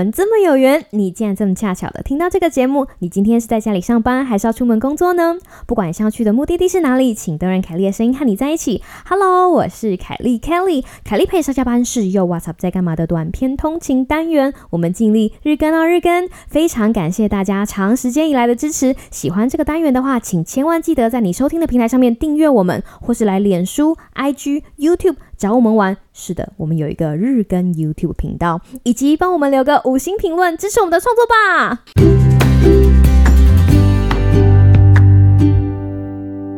们这么有缘，你竟然这么恰巧的听到这个节目。你今天是在家里上班，还是要出门工作呢？不管想要去的目的地是哪里，请都让凯莉的声音和你在一起。Hello，我是凯莉 Kelly，凯莉陪上下班是又 What's up 在干嘛的短片通勤单元，我们尽力日更到日更。非常感谢大家长时间以来的支持。喜欢这个单元的话，请千万记得在你收听的平台上面订阅我们，或是来脸书、IG、YouTube。找我们玩，是的，我们有一个日更 YouTube 频道，以及帮我们留个五星评论，支持我们的创作吧。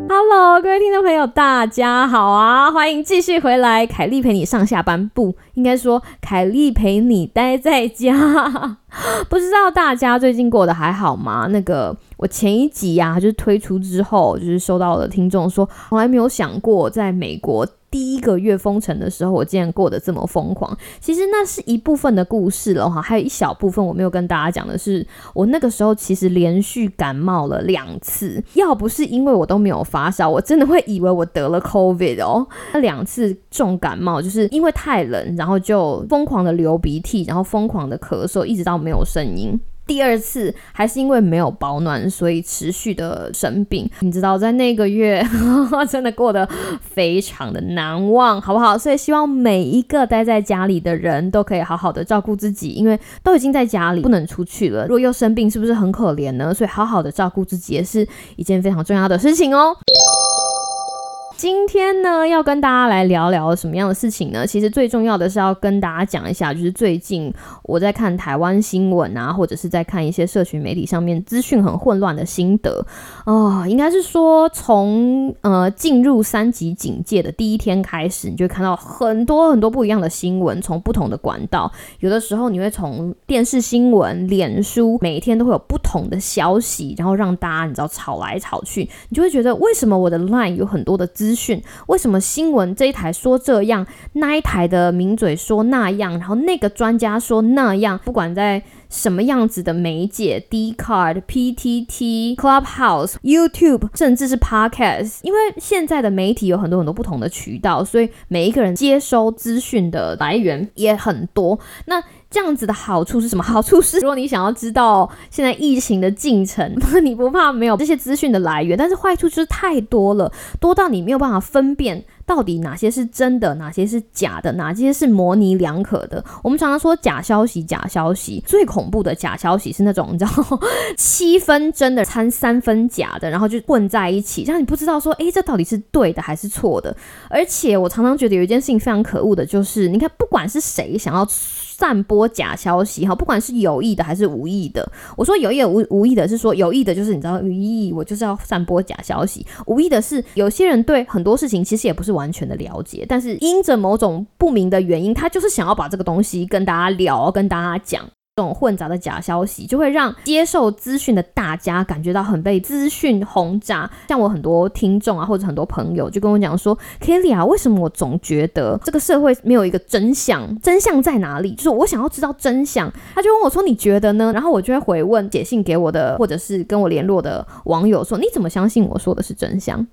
Hello，各位听众朋友，大家好啊！欢迎继续回来，凯莉陪你上下班，不应该说凯莉陪你待在家。不知道大家最近过得还好吗？那个我前一集呀，就是推出之后，就是收到了听众说，从来没有想过在美国。第一个月封城的时候，我竟然过得这么疯狂。其实那是一部分的故事了哈，还有一小部分我没有跟大家讲的是，我那个时候其实连续感冒了两次。要不是因为我都没有发烧，我真的会以为我得了 COVID 哦。那两次重感冒就是因为太冷，然后就疯狂的流鼻涕，然后疯狂的咳嗽，一直到没有声音。第二次还是因为没有保暖，所以持续的生病。你知道，在那个月 真的过得非常的难忘，好不好？所以希望每一个待在家里的人都可以好好的照顾自己，因为都已经在家里不能出去了。如果又生病，是不是很可怜呢？所以好好的照顾自己也是一件非常重要的事情哦。今天呢，要跟大家来聊聊什么样的事情呢？其实最重要的是要跟大家讲一下，就是最近我在看台湾新闻啊，或者是在看一些社群媒体上面资讯很混乱的心得哦。应该是说，从呃进入三级警戒的第一天开始，你就会看到很多很多不一样的新闻，从不同的管道，有的时候你会从电视新闻、脸书，每一天都会有不同的消息，然后让大家你知道吵来吵去，你就会觉得为什么我的 line 有很多的资。讯为什么新闻这一台说这样，那一台的名嘴说那样，然后那个专家说那样，不管在什么样子的媒介，D card、PTT、Clubhouse、YouTube，甚至是 Podcast，因为现在的媒体有很多很多不同的渠道，所以每一个人接收资讯的来源也很多。那这样子的好处是什么？好处是，如果你想要知道现在疫情的进程，你不怕没有这些资讯的来源。但是坏处就是太多了，多到你没有办法分辨到底哪些是真的，哪些是假的，哪些是模棱两可的。我们常常说假消息，假消息最恐怖的假消息是那种你知道 七分真的掺三分假的，然后就混在一起，让你不知道说，诶，这到底是对的还是错的。而且我常常觉得有一件事情非常可恶的，就是你看，不管是谁想要。散播假消息哈，不管是有意的还是无意的。我说有意无无意的，是说有意的，就是你知道，无意我就是要散播假消息；无意的是有些人对很多事情其实也不是完全的了解，但是因着某种不明的原因，他就是想要把这个东西跟大家聊，跟大家讲。这种混杂的假消息，就会让接受资讯的大家感觉到很被资讯轰炸。像我很多听众啊，或者很多朋友就跟我讲说：“Kelly 啊，为什么我总觉得这个社会没有一个真相？真相在哪里？就是我想要知道真相。”他就问我说：“你觉得呢？”然后我就会回问，写信给我的或者是跟我联络的网友说：“你怎么相信我说的是真相？”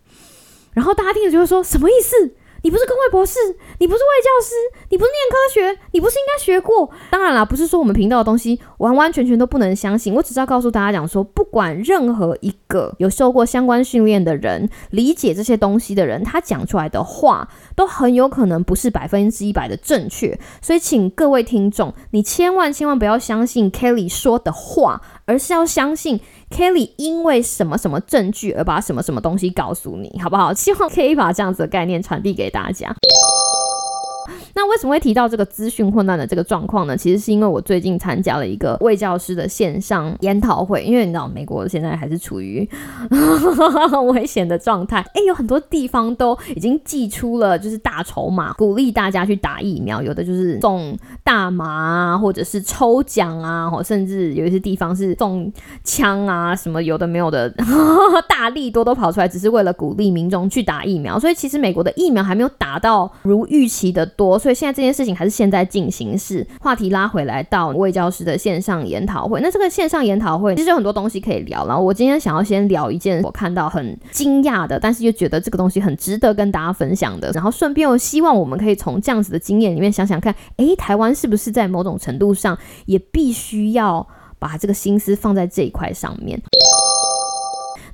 然后大家听了就会说：“什么意思？”你不是工位博士，你不是外教师，你不是念科学，你不是应该学过？当然啦，不是说我们频道的东西完完全全都不能相信。我只是要告诉大家讲说，不管任何一个有受过相关训练的人，理解这些东西的人，他讲出来的话都很有可能不是百分之一百的正确。所以，请各位听众，你千万千万不要相信 Kelly 说的话，而是要相信。Kelly 因为什么什么证据而把什么什么东西告诉你，好不好？希望可以把这样子的概念传递给大家。那为什么会提到这个资讯混乱的这个状况呢？其实是因为我最近参加了一个魏教师的线上研讨会，因为你知道美国现在还是处于 危险的状态，哎，有很多地方都已经寄出了就是大筹码，鼓励大家去打疫苗，有的就是送大麻啊，或者是抽奖啊，甚至有一些地方是送枪啊，什么有的没有的，大力多都跑出来，只是为了鼓励民众去打疫苗。所以其实美国的疫苗还没有打到如预期的多，所以。所以现在这件事情还是现在进行式。话题拉回来到魏教师的线上研讨会，那这个线上研讨会其实有很多东西可以聊。然后我今天想要先聊一件我看到很惊讶的，但是又觉得这个东西很值得跟大家分享的。然后顺便又希望我们可以从这样子的经验里面想想看，诶，台湾是不是在某种程度上也必须要把这个心思放在这一块上面？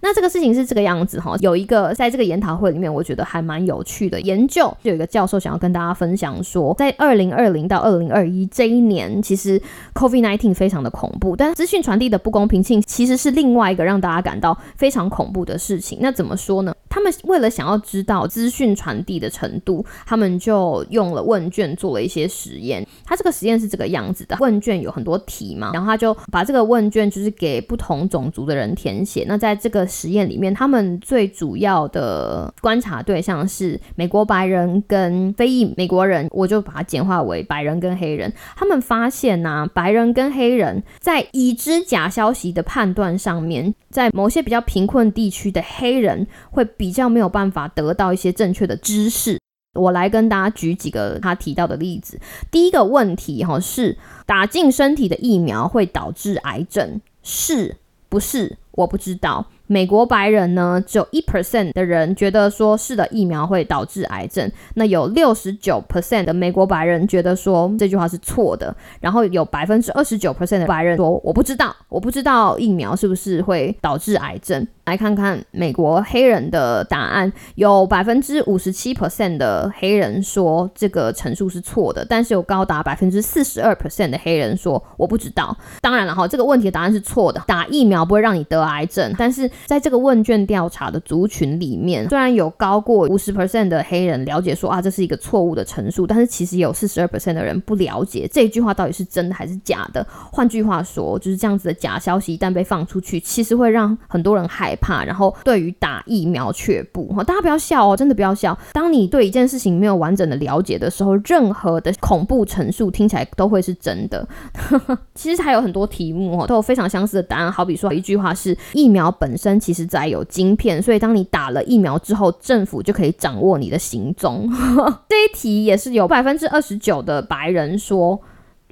那这个事情是这个样子哈，有一个在这个研讨会里面，我觉得还蛮有趣的研究，就有一个教授想要跟大家分享说，在二零二零到二零二一这一年，其实 COVID nineteen 非常的恐怖，但资讯传递的不公平性其实是另外一个让大家感到非常恐怖的事情。那怎么说呢？他们为了想要知道资讯传递的程度，他们就用了问卷做了一些实验。他这个实验是这个样子的：问卷有很多题嘛，然后他就把这个问卷就是给不同种族的人填写。那在这个实验里面，他们最主要的观察对象是美国白人跟非裔美国人，我就把它简化为白人跟黑人。他们发现呢，白人跟黑人在已知假消息的判断上面，在某些比较贫困地区的黑人会。比较没有办法得到一些正确的知识，我来跟大家举几个他提到的例子。第一个问题哈是打进身体的疫苗会导致癌症，是不是？我不知道。美国白人呢，只有一 percent 的人觉得说是的疫苗会导致癌症，那有六十九 percent 的美国白人觉得说这句话是错的，然后有百分之二十九 percent 的白人说我不知道，我不知道疫苗是不是会导致癌症。来看看美国黑人的答案，有百分之五十七 percent 的黑人说这个陈述是错的，但是有高达百分之四十二 percent 的黑人说我不知道。当然了哈，这个问题的答案是错的，打疫苗不会让你得癌症，但是。在这个问卷调查的族群里面，虽然有高过五十 percent 的黑人了解说啊这是一个错误的陈述，但是其实有四十二 percent 的人不了解这句话到底是真的还是假的。换句话说，就是这样子的假消息一旦被放出去，其实会让很多人害怕，然后对于打疫苗却步。哈，大家不要笑哦，真的不要笑。当你对一件事情没有完整的了解的时候，任何的恐怖陈述听起来都会是真的。其实还有很多题目哦，都有非常相似的答案。好比说一句话是疫苗本身。其实载有晶片，所以当你打了疫苗之后，政府就可以掌握你的行踪。这一题也是有百分之二十九的白人说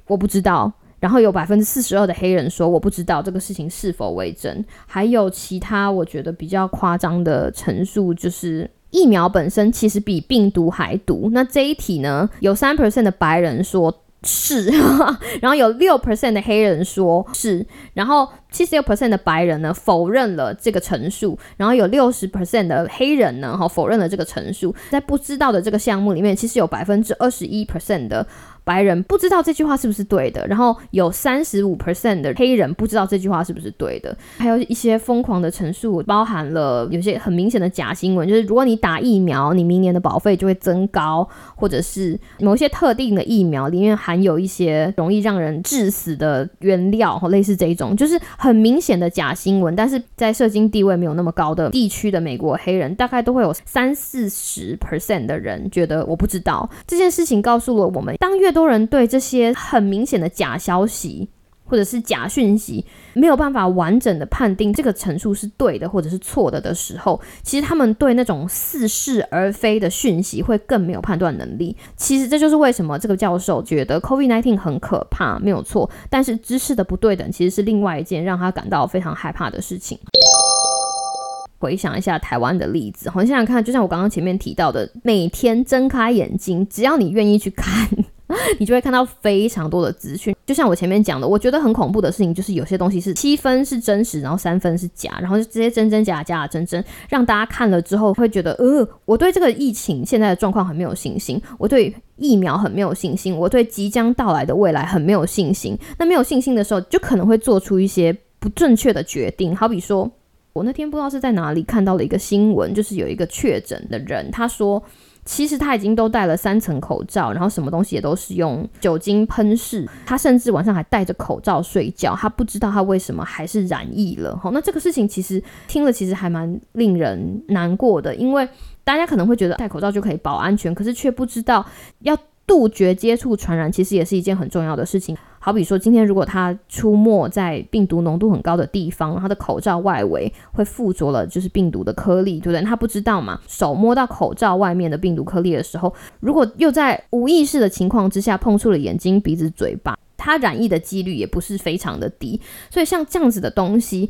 我不知道，然后有百分之四十二的黑人说我不知道这个事情是否为真。还有其他我觉得比较夸张的陈述，就是疫苗本身其实比病毒还毒。那这一题呢，有三 percent 的白人说。是，然后有六 percent 的黑人说是，然后七十六 percent 的白人呢否认了这个陈述，然后有六十 percent 的黑人呢哈否认了这个陈述，在不知道的这个项目里面，其实有百分之二十一 percent 的。白人不知道这句话是不是对的，然后有三十五 percent 的黑人不知道这句话是不是对的，还有一些疯狂的陈述，包含了有些很明显的假新闻，就是如果你打疫苗，你明年的保费就会增高，或者是某些特定的疫苗里面含有一些容易让人致死的原料，类似这一种，就是很明显的假新闻。但是在社经地位没有那么高的地区的美国黑人，大概都会有三四十 percent 的人觉得我不知道这件事情，告诉了我们当月。多人对这些很明显的假消息或者是假讯息没有办法完整的判定这个陈述是对的或者是错的的时候，其实他们对那种似是而非的讯息会更没有判断能力。其实这就是为什么这个教授觉得 COVID-19 很可怕，没有错。但是知识的不对等其实是另外一件让他感到非常害怕的事情。回想一下台湾的例子，你想想看，就像我刚刚前面提到的，每天睁开眼睛，只要你愿意去看。你就会看到非常多的资讯，就像我前面讲的，我觉得很恐怖的事情就是有些东西是七分是真实，然后三分是假，然后就直接真真假假真真，让大家看了之后会觉得，呃，我对这个疫情现在的状况很没有信心，我对疫苗很没有信心，我对即将到来的未来很没有信心。那没有信心的时候，就可能会做出一些不正确的决定。好比说，我那天不知道是在哪里看到了一个新闻，就是有一个确诊的人，他说。其实他已经都戴了三层口罩，然后什么东西也都是用酒精喷拭。他甚至晚上还戴着口罩睡觉。他不知道他为什么还是染疫了。好，那这个事情其实听了其实还蛮令人难过的，因为大家可能会觉得戴口罩就可以保安全，可是却不知道要杜绝接触传染，其实也是一件很重要的事情。好比说，今天如果他出没在病毒浓度很高的地方，他的口罩外围会附着了就是病毒的颗粒，对不对？他不知道嘛，手摸到口罩外面的病毒颗粒的时候，如果又在无意识的情况之下碰触了眼睛、鼻子、嘴巴，他染疫的几率也不是非常的低。所以像这样子的东西，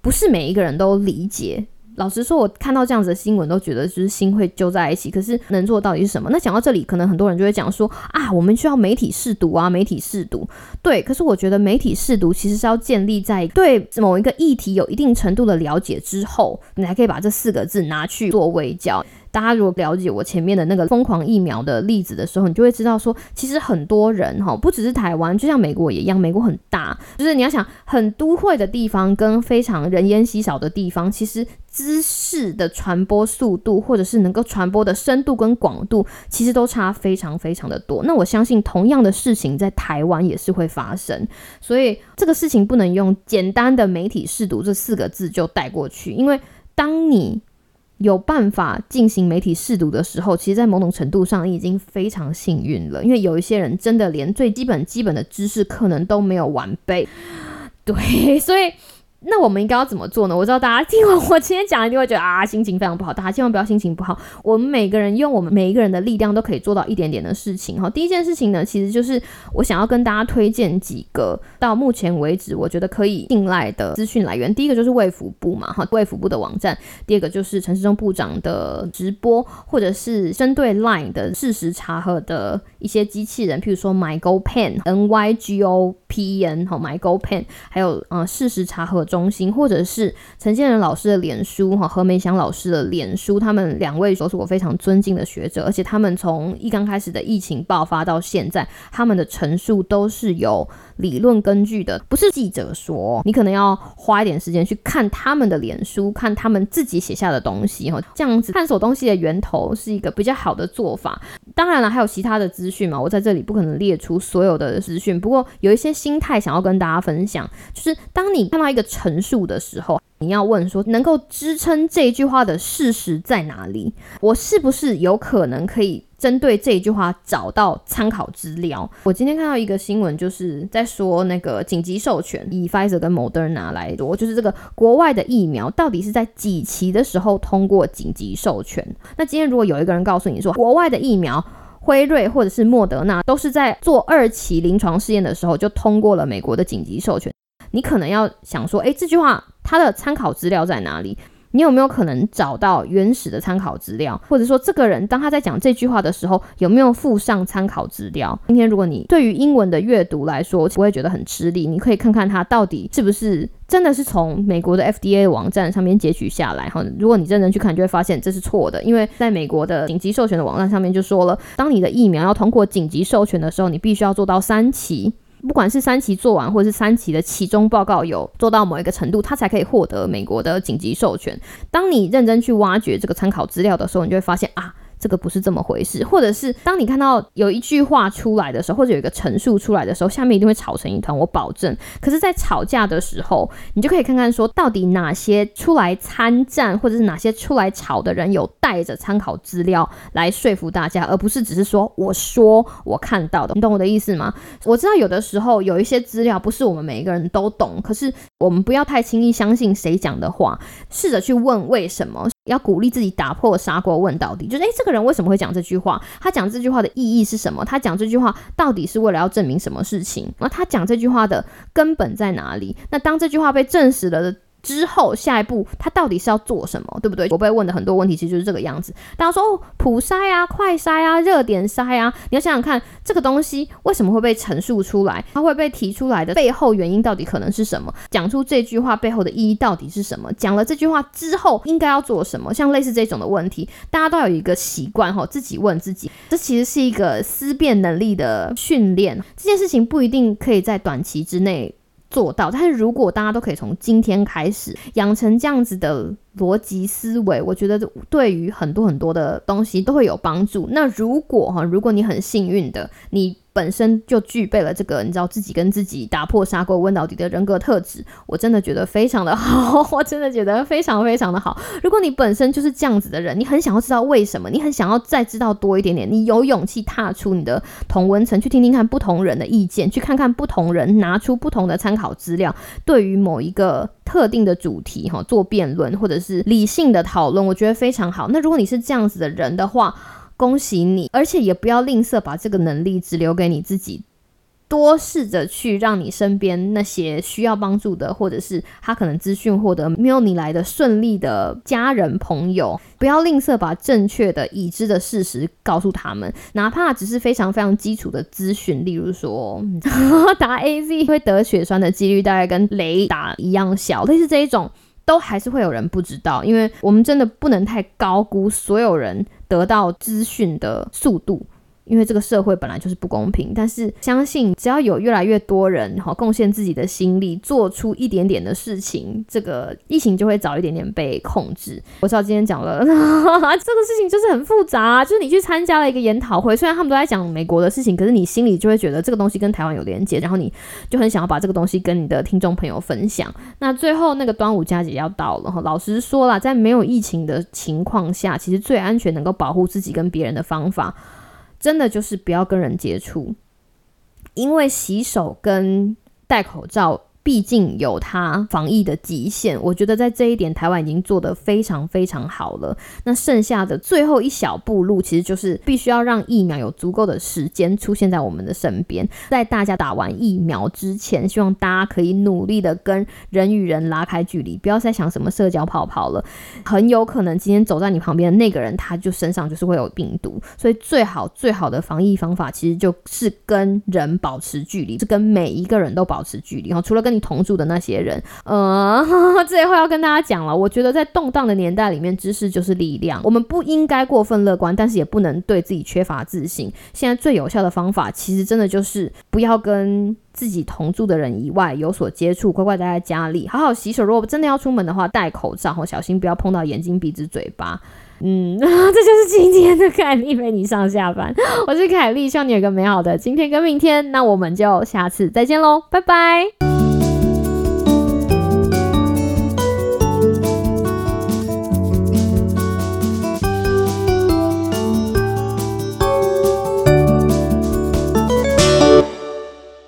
不是每一个人都理解。老实说，我看到这样子的新闻，都觉得就是心会揪在一起。可是能做到底是什么？那讲到这里，可能很多人就会讲说啊，我们需要媒体试读啊，媒体试读。对，可是我觉得媒体试读其实是要建立在对某一个议题有一定程度的了解之后，你才可以把这四个字拿去做微教。大家如果了解我前面的那个疯狂疫苗的例子的时候，你就会知道说，其实很多人哈，不只是台湾，就像美国也一样，美国很大，就是你要想很都会的地方跟非常人烟稀少的地方，其实知识的传播速度或者是能够传播的深度跟广度，其实都差非常非常的多。那我相信同样的事情在台湾也是会发生，所以这个事情不能用简单的媒体试读这四个字就带过去，因为当你。有办法进行媒体试读的时候，其实，在某种程度上已经非常幸运了，因为有一些人真的连最基本基本的知识可能都没有完备，对，所以。那我们应该要怎么做呢？我知道大家听完我今天讲，一定会觉得啊，心情非常不好。大家千万不要心情不好。我们每个人用我们每一个人的力量都可以做到一点点的事情。哈，第一件事情呢，其实就是我想要跟大家推荐几个到目前为止我觉得可以信赖的资讯来源。第一个就是卫福部嘛，哈，卫福部的网站。第二个就是陈世忠部长的直播，或者是针对 Line 的事实查核的一些机器人，譬如说 MyGoPen N Y G O P E N 哈，MyGoPen，还有呃事实查核。中心，或者是陈建仁老师的脸书，哈何梅祥老师的脸书，他们两位都是我非常尊敬的学者，而且他们从一刚开始的疫情爆发到现在，他们的陈述都是有理论根据的，不是记者说，你可能要花一点时间去看他们的脸书，看他们自己写下的东西，哈，这样子探索东西的源头是一个比较好的做法。当然了，还有其他的资讯嘛，我在这里不可能列出所有的资讯，不过有一些心态想要跟大家分享，就是当你看到一个陈述的时候，你要问说，能够支撑这句话的事实在哪里？我是不是有可能可以针对这一句话找到参考资料？我今天看到一个新闻，就是在说那个紧急授权，以 Pfizer 跟 Moderna 来说，就是这个国外的疫苗到底是在几期的时候通过紧急授权？那今天如果有一个人告诉你说，国外的疫苗辉瑞或者是莫德纳都是在做二期临床试验的时候就通过了美国的紧急授权。你可能要想说，诶，这句话它的参考资料在哪里？你有没有可能找到原始的参考资料？或者说，这个人当他在讲这句话的时候，有没有附上参考资料？今天如果你对于英文的阅读来说，不会觉得很吃力，你可以看看他到底是不是真的是从美国的 FDA 网站上面截取下来。哈，如果你认真去看，就会发现这是错的，因为在美国的紧急授权的网站上面就说了，当你的疫苗要通过紧急授权的时候，你必须要做到三期。不管是三期做完，或者是三期的其中报告有做到某一个程度，它才可以获得美国的紧急授权。当你认真去挖掘这个参考资料的时候，你就会发现啊。这个不是这么回事，或者是当你看到有一句话出来的时候，或者有一个陈述出来的时候，下面一定会吵成一团，我保证。可是，在吵架的时候，你就可以看看说，到底哪些出来参战，或者是哪些出来吵的人有带着参考资料来说服大家，而不是只是说我说我看到的，你懂我的意思吗？我知道有的时候有一些资料不是我们每一个人都懂，可是我们不要太轻易相信谁讲的话，试着去问为什么。要鼓励自己打破砂锅问到底，就是诶，这个人为什么会讲这句话？他讲这句话的意义是什么？他讲这句话到底是为了要证明什么事情？那他讲这句话的根本在哪里？那当这句话被证实了的。之后，下一步他到底是要做什么，对不对？我被问的很多问题其实就是这个样子。大家说哦，普筛啊、快筛啊、热点筛啊，你要想想看，这个东西为什么会被陈述出来？它会被提出来的背后原因到底可能是什么？讲出这句话背后的意义到底是什么？讲了这句话之后应该要做什么？像类似这种的问题，大家都有一个习惯哈，自己问自己。这其实是一个思辨能力的训练。这件事情不一定可以在短期之内。做到，但是如果大家都可以从今天开始养成这样子的逻辑思维，我觉得对于很多很多的东西都会有帮助。那如果哈，如果你很幸运的，你本身就具备了这个，你知道自己跟自己打破砂锅问到底的人格特质，我真的觉得非常的好，我真的觉得非常非常的好。如果你本身就是这样子的人，你很想要知道为什么，你很想要再知道多一点点，你有勇气踏出你的同温层，去听听看不同人的意见，去看看不同人拿出不同的参考资料，对于某一个特定的主题哈做辩论或者是理性的讨论，我觉得非常好。那如果你是这样子的人的话，恭喜你，而且也不要吝啬把这个能力只留给你自己，多试着去让你身边那些需要帮助的，或者是他可能资讯获得没有你来的顺利的家人朋友，不要吝啬把正确的已知的事实告诉他们，哪怕只是非常非常基础的资讯，例如说 打 A Z 会得血栓的几率大概跟雷打一样小，类似这一种。都还是会有人不知道，因为我们真的不能太高估所有人得到资讯的速度。因为这个社会本来就是不公平，但是相信只要有越来越多人哈贡献自己的心力，做出一点点的事情，这个疫情就会早一点点被控制。我知道今天讲了 这个事情就是很复杂，就是你去参加了一个研讨会，虽然他们都在讲美国的事情，可是你心里就会觉得这个东西跟台湾有连接，然后你就很想要把这个东西跟你的听众朋友分享。那最后那个端午佳节要到了哈，老实说了，在没有疫情的情况下，其实最安全能够保护自己跟别人的方法。真的就是不要跟人接触，因为洗手跟戴口罩。毕竟有它防疫的极限，我觉得在这一点台湾已经做得非常非常好了。那剩下的最后一小步路，其实就是必须要让疫苗有足够的时间出现在我们的身边。在大家打完疫苗之前，希望大家可以努力的跟人与人拉开距离，不要再想什么社交泡泡了。很有可能今天走在你旁边的那个人，他就身上就是会有病毒。所以最好最好的防疫方法，其实就是跟人保持距离，是跟每一个人都保持距离。然后除了跟同住的那些人，呃，这话要跟大家讲了。我觉得在动荡的年代里面，知识就是力量。我们不应该过分乐观，但是也不能对自己缺乏自信。现在最有效的方法，其实真的就是不要跟自己同住的人以外有所接触，乖乖待在家里，好好洗手。如果真的要出门的话，戴口罩，或小心不要碰到眼睛、鼻子、嘴巴。嗯，这就是今天的凯丽陪你上下班。我是凯丽，希望你有个美好的今天跟明天。那我们就下次再见喽，拜拜。